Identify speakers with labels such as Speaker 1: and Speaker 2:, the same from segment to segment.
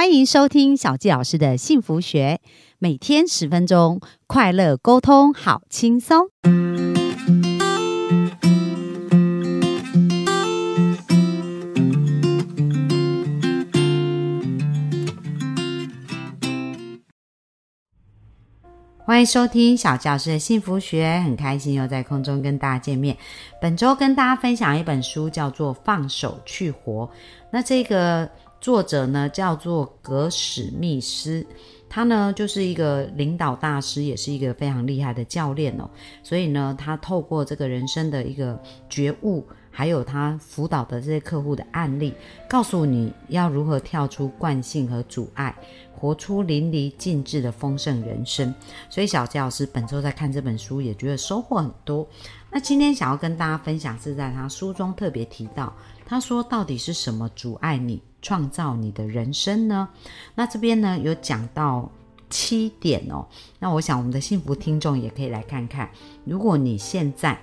Speaker 1: 欢迎收听小纪老师的幸福学，每天十分钟，快乐沟通，好轻松。欢迎收听小教师的幸福学，很开心又在空中跟大家见面。本周跟大家分享一本书，叫做《放手去活》。那这个作者呢，叫做格史密斯，他呢就是一个领导大师，也是一个非常厉害的教练哦。所以呢，他透过这个人生的一个觉悟，还有他辅导的这些客户的案例，告诉你要如何跳出惯性和阻碍。活出淋漓尽致的丰盛人生，所以小杰老师本周在看这本书，也觉得收获很多。那今天想要跟大家分享，是在他书中特别提到，他说到底是什么阻碍你创造你的人生呢？那这边呢有讲到七点哦。那我想我们的幸福听众也可以来看看，如果你现在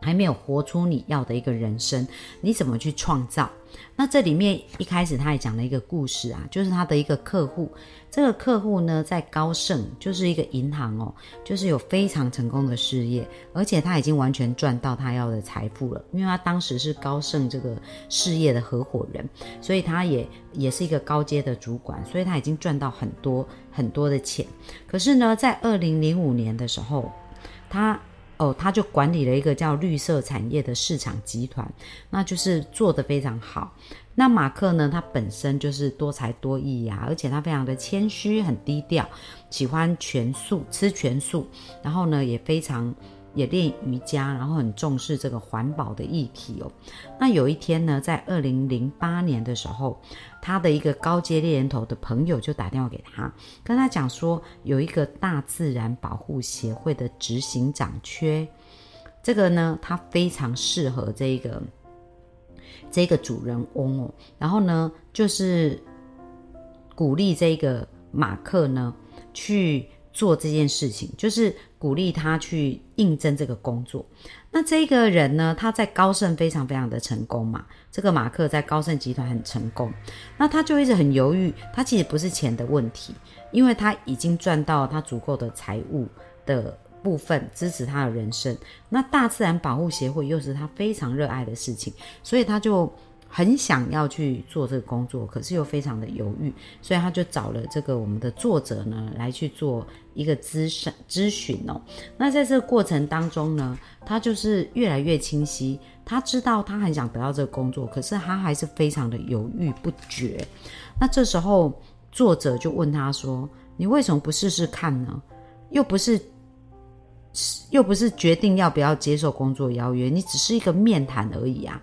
Speaker 1: 还没有活出你要的一个人生，你怎么去创造？那这里面一开始他也讲了一个故事啊，就是他的一个客户，这个客户呢在高盛，就是一个银行哦，就是有非常成功的事业，而且他已经完全赚到他要的财富了，因为他当时是高盛这个事业的合伙人，所以他也也是一个高阶的主管，所以他已经赚到很多很多的钱。可是呢，在二零零五年的时候，他。哦，他就管理了一个叫绿色产业的市场集团，那就是做得非常好。那马克呢，他本身就是多才多艺呀，而且他非常的谦虚，很低调，喜欢全素，吃全素，然后呢，也非常。也练瑜伽，然后很重视这个环保的议题哦。那有一天呢，在二零零八年的时候，他的一个高阶猎人头的朋友就打电话给他，跟他讲说，有一个大自然保护协会的执行长缺，这个呢，他非常适合这个这个主人翁哦。然后呢，就是鼓励这个马克呢去。做这件事情，就是鼓励他去应征这个工作。那这个人呢，他在高盛非常非常的成功嘛。这个马克在高盛集团很成功，那他就一直很犹豫。他其实不是钱的问题，因为他已经赚到他足够的财务的部分支持他的人生。那大自然保护协会又是他非常热爱的事情，所以他就。很想要去做这个工作，可是又非常的犹豫，所以他就找了这个我们的作者呢来去做一个咨询咨询哦。那在这个过程当中呢，他就是越来越清晰，他知道他很想得到这个工作，可是他还是非常的犹豫不决。那这时候作者就问他说：“你为什么不试试看呢？又不是又不是决定要不要接受工作邀约，你只是一个面谈而已啊。”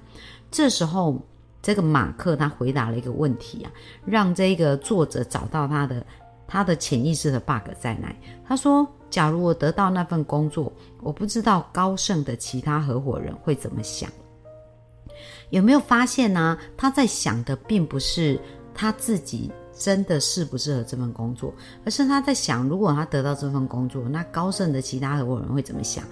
Speaker 1: 这时候。这个马克他回答了一个问题啊，让这个作者找到他的他的潜意识的 bug 在哪。他说：“假如我得到那份工作，我不知道高盛的其他合伙人会怎么想。有没有发现呢？他在想的并不是他自己真的适不适合这份工作，而是他在想，如果他得到这份工作，那高盛的其他合伙人会怎么想？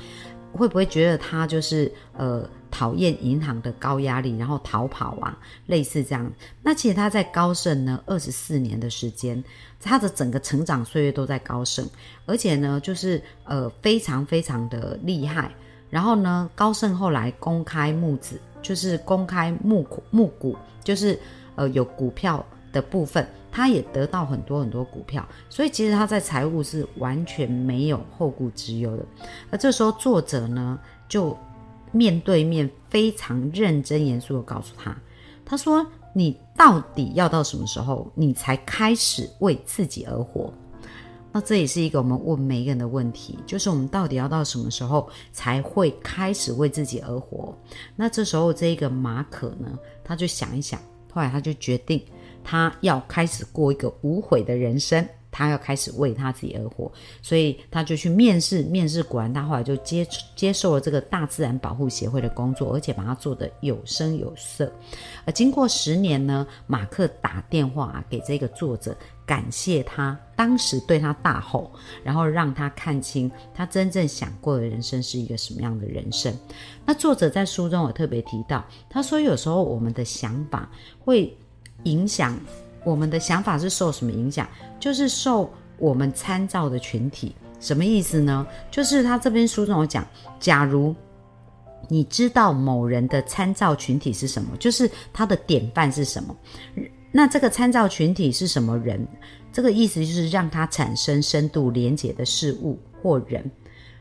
Speaker 1: 会不会觉得他就是呃？”讨厌银行的高压力，然后逃跑啊，类似这样。那其实他在高盛呢，二十四年的时间，他的整个成长岁月都在高盛，而且呢，就是呃非常非常的厉害。然后呢，高盛后来公开募资，就是公开募募股，就是呃有股票的部分，他也得到很多很多股票，所以其实他在财务是完全没有后顾之忧的。而这时候作者呢，就。面对面非常认真严肃的告诉他，他说：“你到底要到什么时候，你才开始为自己而活？”那这也是一个我们问每一个人的问题，就是我们到底要到什么时候才会开始为自己而活？那这时候这一个马可呢，他就想一想，后来他就决定，他要开始过一个无悔的人生。他要开始为他自己而活，所以他就去面试，面试果然他后来就接接受了这个大自然保护协会的工作，而且把他做的有声有色。而经过十年呢，马克打电话给这个作者，感谢他当时对他大吼，然后让他看清他真正想过的人生是一个什么样的人生。那作者在书中有特别提到，他说有时候我们的想法会影响。我们的想法是受什么影响？就是受我们参照的群体。什么意思呢？就是他这边书中有讲，假如你知道某人的参照群体是什么，就是他的典范是什么，那这个参照群体是什么人？这个意思就是让他产生深度连结的事物或人，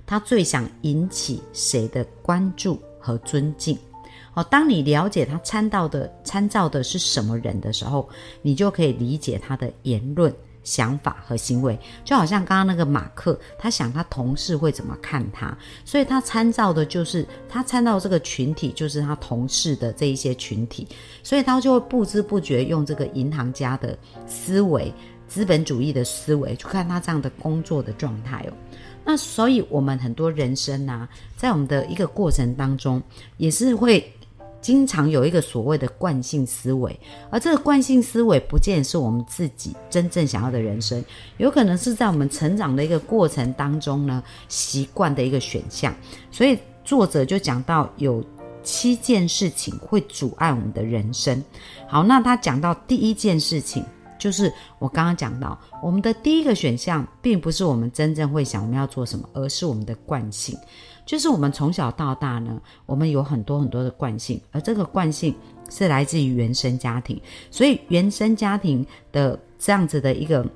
Speaker 1: 他最想引起谁的关注和尊敬？哦，当你了解他参照的参照的是什么人的时候，你就可以理解他的言论。想法和行为，就好像刚刚那个马克，他想他同事会怎么看他，所以他参照的就是他参照这个群体，就是他同事的这一些群体，所以他就会不知不觉用这个银行家的思维、资本主义的思维去看他这样的工作的状态哦。那所以我们很多人生啊，在我们的一个过程当中，也是会。经常有一个所谓的惯性思维，而这个惯性思维不见是我们自己真正想要的人生，有可能是在我们成长的一个过程当中呢习惯的一个选项。所以作者就讲到有七件事情会阻碍我们的人生。好，那他讲到第一件事情，就是我刚刚讲到，我们的第一个选项并不是我们真正会想我们要做什么，而是我们的惯性。就是我们从小到大呢，我们有很多很多的惯性，而这个惯性是来自于原生家庭，所以原生家庭的这样子的一个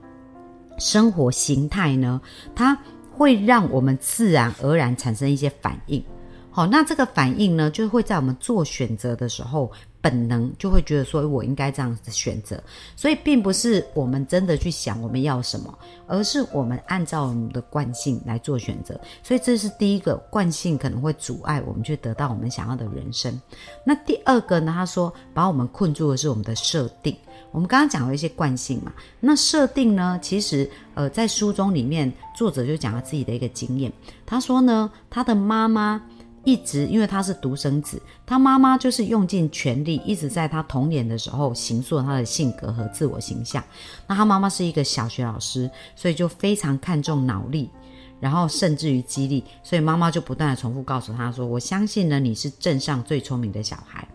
Speaker 1: 生活形态呢，它会让我们自然而然产生一些反应。好，那这个反应呢，就会在我们做选择的时候。本能就会觉得说，我应该这样子选择，所以并不是我们真的去想我们要什么，而是我们按照我们的惯性来做选择。所以这是第一个惯性可能会阻碍我们去得到我们想要的人生。那第二个呢？他说把我们困住的是我们的设定。我们刚刚讲了一些惯性嘛，那设定呢？其实呃，在书中里面，作者就讲了自己的一个经验。他说呢，他的妈妈。一直因为他是独生子，他妈妈就是用尽全力，一直在他童年的时候形塑他的性格和自我形象。那他妈妈是一个小学老师，所以就非常看重脑力，然后甚至于激励，所以妈妈就不断的重复告诉他说：“我相信呢，你是镇上最聪明的小孩。”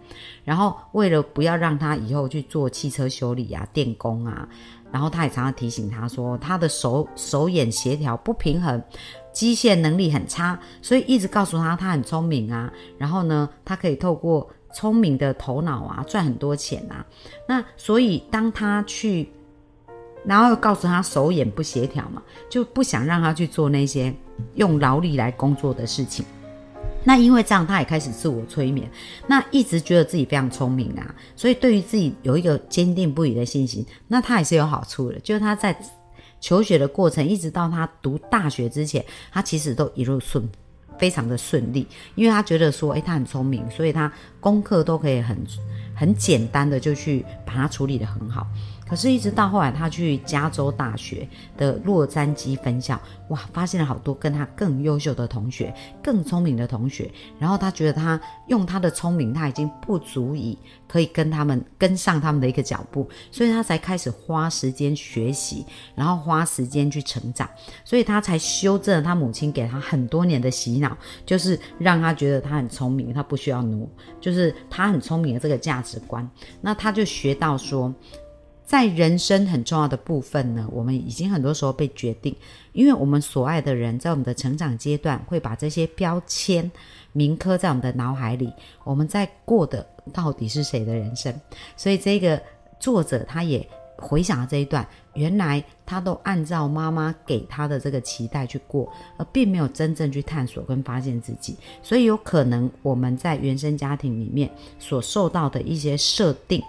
Speaker 1: 然后为了不要让他以后去做汽车修理啊、电工啊，然后他也常常提醒他说，他的手手眼协调不平衡。机械能力很差，所以一直告诉他他很聪明啊，然后呢，他可以透过聪明的头脑啊赚很多钱啊。那所以当他去，然后又告诉他手眼不协调嘛，就不想让他去做那些用劳力来工作的事情。那因为这样，他也开始自我催眠，那一直觉得自己非常聪明啊，所以对于自己有一个坚定不移的信心，那他也是有好处的，就是他在。求学的过程，一直到他读大学之前，他其实都一路顺，非常的顺利，因为他觉得说，诶，他很聪明，所以他功课都可以很很简单的就去把它处理的很好。可是，一直到后来，他去加州大学的洛杉矶分校，哇，发现了好多跟他更优秀的同学、更聪明的同学。然后他觉得他用他的聪明，他已经不足以可以跟他们跟上他们的一个脚步，所以他才开始花时间学习，然后花时间去成长。所以他才修正了他母亲给他很多年的洗脑，就是让他觉得他很聪明，他不需要努，就是他很聪明的这个价值观。那他就学到说。在人生很重要的部分呢，我们已经很多时候被决定，因为我们所爱的人在我们的成长阶段会把这些标签铭刻在我们的脑海里。我们在过的到底是谁的人生？所以这个作者他也回想了这一段，原来他都按照妈妈给他的这个期待去过，而并没有真正去探索跟发现自己。所以有可能我们在原生家庭里面所受到的一些设定，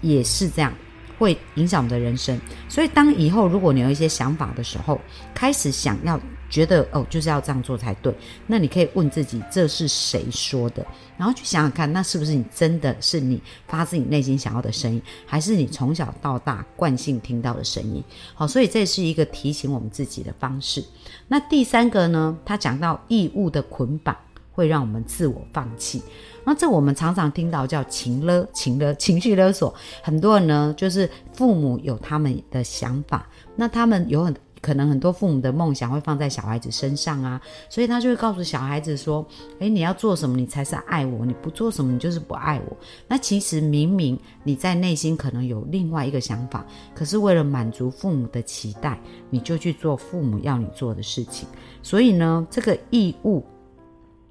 Speaker 1: 也是这样。会影响我们的人生，所以当以后如果你有一些想法的时候，开始想要觉得哦就是要这样做才对，那你可以问自己这是谁说的，然后去想想看，那是不是你真的是你发自你内心想要的声音，还是你从小到大惯性听到的声音？好，所以这是一个提醒我们自己的方式。那第三个呢，他讲到义务的捆绑会让我们自我放弃。那这我们常常听到叫情勒、情勒、情绪勒索。很多人呢，就是父母有他们的想法，那他们有很可能很多父母的梦想会放在小孩子身上啊，所以他就会告诉小孩子说：“诶，你要做什么，你才是爱我；你不做什么，你就是不爱我。”那其实明明你在内心可能有另外一个想法，可是为了满足父母的期待，你就去做父母要你做的事情。所以呢，这个义务，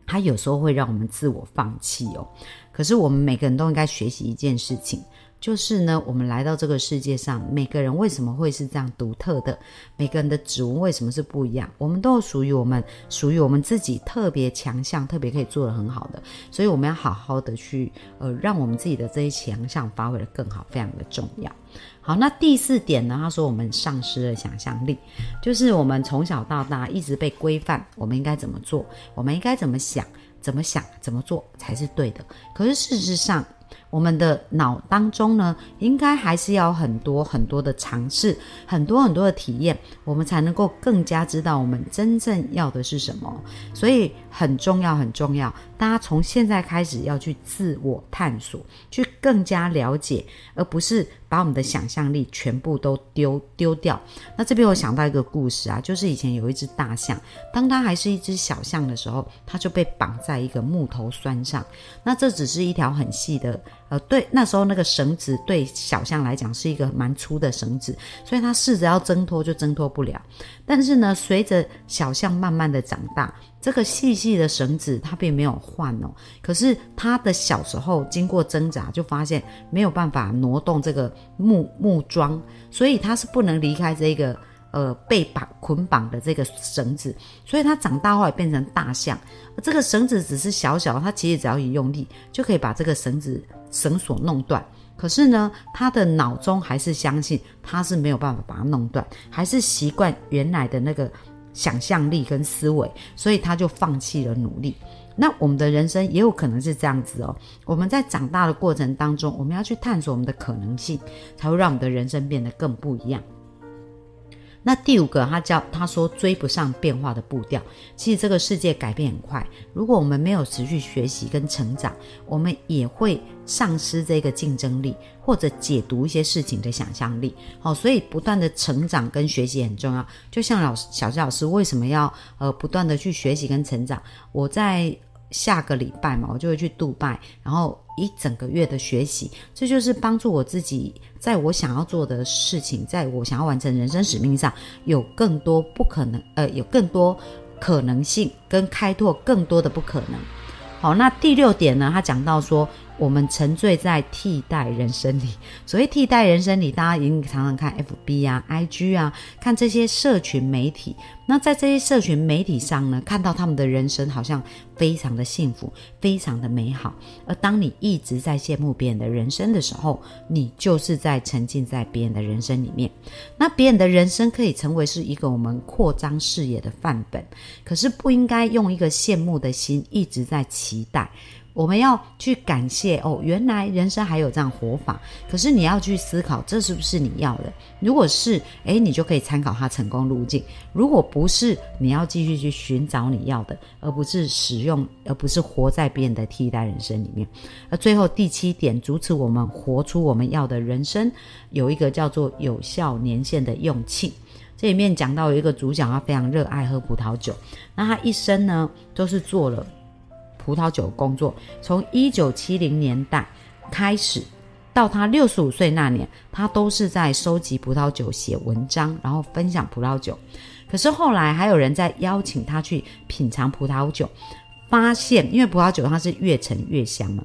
Speaker 1: 它有时候会让我们自我放弃哦。可是我们每个人都应该学习一件事情。就是呢，我们来到这个世界上，每个人为什么会是这样独特的？每个人的指纹为什么是不一样？我们都属于我们、属于我们自己特别强项、特别可以做得很好的，所以我们要好好的去呃，让我们自己的这些强项发挥的更好，非常的重要。好，那第四点呢？他说我们丧失了想象力，就是我们从小到大一直被规范，我们应该怎么做？我们应该怎么想？怎么想？怎么做才是对的？可是事实上。我们的脑当中呢，应该还是要很多很多的尝试，很多很多的体验，我们才能够更加知道我们真正要的是什么。所以很重要，很重要。大家从现在开始要去自我探索，去更加了解，而不是把我们的想象力全部都丢丢掉。那这边我想到一个故事啊，就是以前有一只大象，当它还是一只小象的时候，它就被绑在一个木头栓上。那这只是一条很细的，呃，对，那时候那个绳子对小象来讲是一个蛮粗的绳子，所以它试着要挣脱就挣脱不了。但是呢，随着小象慢慢的长大，这个细细的绳子它并没有换哦，可是它的小时候经过挣扎，就发现没有办法挪动这个木木桩，所以它是不能离开这个呃被绑捆绑的这个绳子，所以它长大后也变成大象，这个绳子只是小小，它其实只要一用力就可以把这个绳子绳索弄断，可是呢，他的脑中还是相信他是没有办法把它弄断，还是习惯原来的那个。想象力跟思维，所以他就放弃了努力。那我们的人生也有可能是这样子哦。我们在长大的过程当中，我们要去探索我们的可能性，才会让我们的人生变得更不一样。那第五个，他叫他说追不上变化的步调。其实这个世界改变很快，如果我们没有持续学习跟成长，我们也会丧失这个竞争力，或者解读一些事情的想象力。好，所以不断的成长跟学习很重要。就像老师小教老师为什么要呃不断的去学习跟成长？我在。下个礼拜嘛，我就会去杜拜，然后一整个月的学习，这就是帮助我自己，在我想要做的事情，在我想要完成人生使命上，有更多不可能，呃，有更多可能性，跟开拓更多的不可能。好，那第六点呢，他讲到说。我们沉醉在替代人生里，所谓替代人生里，大家一定常常看 FB 啊、IG 啊，看这些社群媒体。那在这些社群媒体上呢，看到他们的人生好像非常的幸福，非常的美好。而当你一直在羡慕别人的人生的时候，你就是在沉浸在别人的人生里面。那别人的人生可以成为是一个我们扩张视野的范本，可是不应该用一个羡慕的心一直在期待。我们要去感谢哦，原来人生还有这样活法。可是你要去思考，这是不是你要的？如果是，诶，你就可以参考他成功路径；如果不是，你要继续去寻找你要的，而不是使用，而不是活在别人的替代人生里面。而最后第七点，阻止我们活出我们要的人生，有一个叫做有效年限的用气。这里面讲到有一个主角，他非常热爱喝葡萄酒，那他一生呢都是做了。葡萄酒工作，从一九七零年代开始，到他六十五岁那年，他都是在收集葡萄酒、写文章，然后分享葡萄酒。可是后来还有人在邀请他去品尝葡萄酒，发现因为葡萄酒它是越陈越香嘛，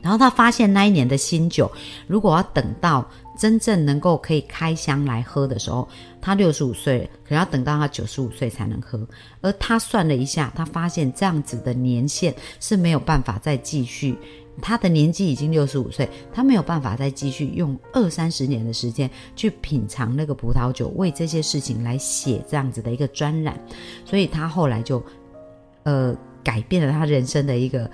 Speaker 1: 然后他发现那一年的新酒，如果要等到。真正能够可以开箱来喝的时候，他六十五岁，可要等到他九十五岁才能喝。而他算了一下，他发现这样子的年限是没有办法再继续。他的年纪已经六十五岁，他没有办法再继续用二三十年的时间去品尝那个葡萄酒，为这些事情来写这样子的一个专栏。所以他后来就，呃，改变了他人生的一个。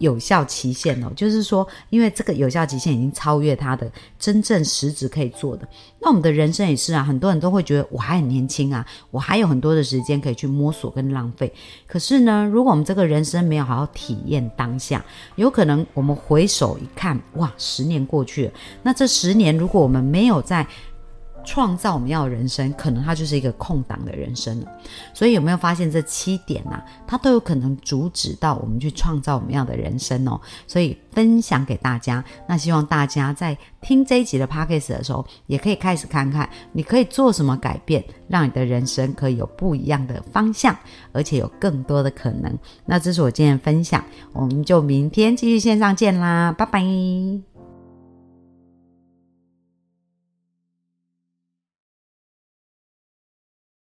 Speaker 1: 有效期限哦，就是说，因为这个有效期限已经超越他的真正实质可以做的。那我们的人生也是啊，很多人都会觉得我还很年轻啊，我还有很多的时间可以去摸索跟浪费。可是呢，如果我们这个人生没有好好体验当下，有可能我们回首一看，哇，十年过去了。那这十年，如果我们没有在创造我们要的人生，可能它就是一个空档的人生了。所以有没有发现这七点呐、它都有可能阻止到我们去创造我们要的人生哦。所以分享给大家，那希望大家在听这一集的 podcast 的时候，也可以开始看看，你可以做什么改变，让你的人生可以有不一样的方向，而且有更多的可能。那这是我今天的分享，我们就明天继续线上见啦，拜拜。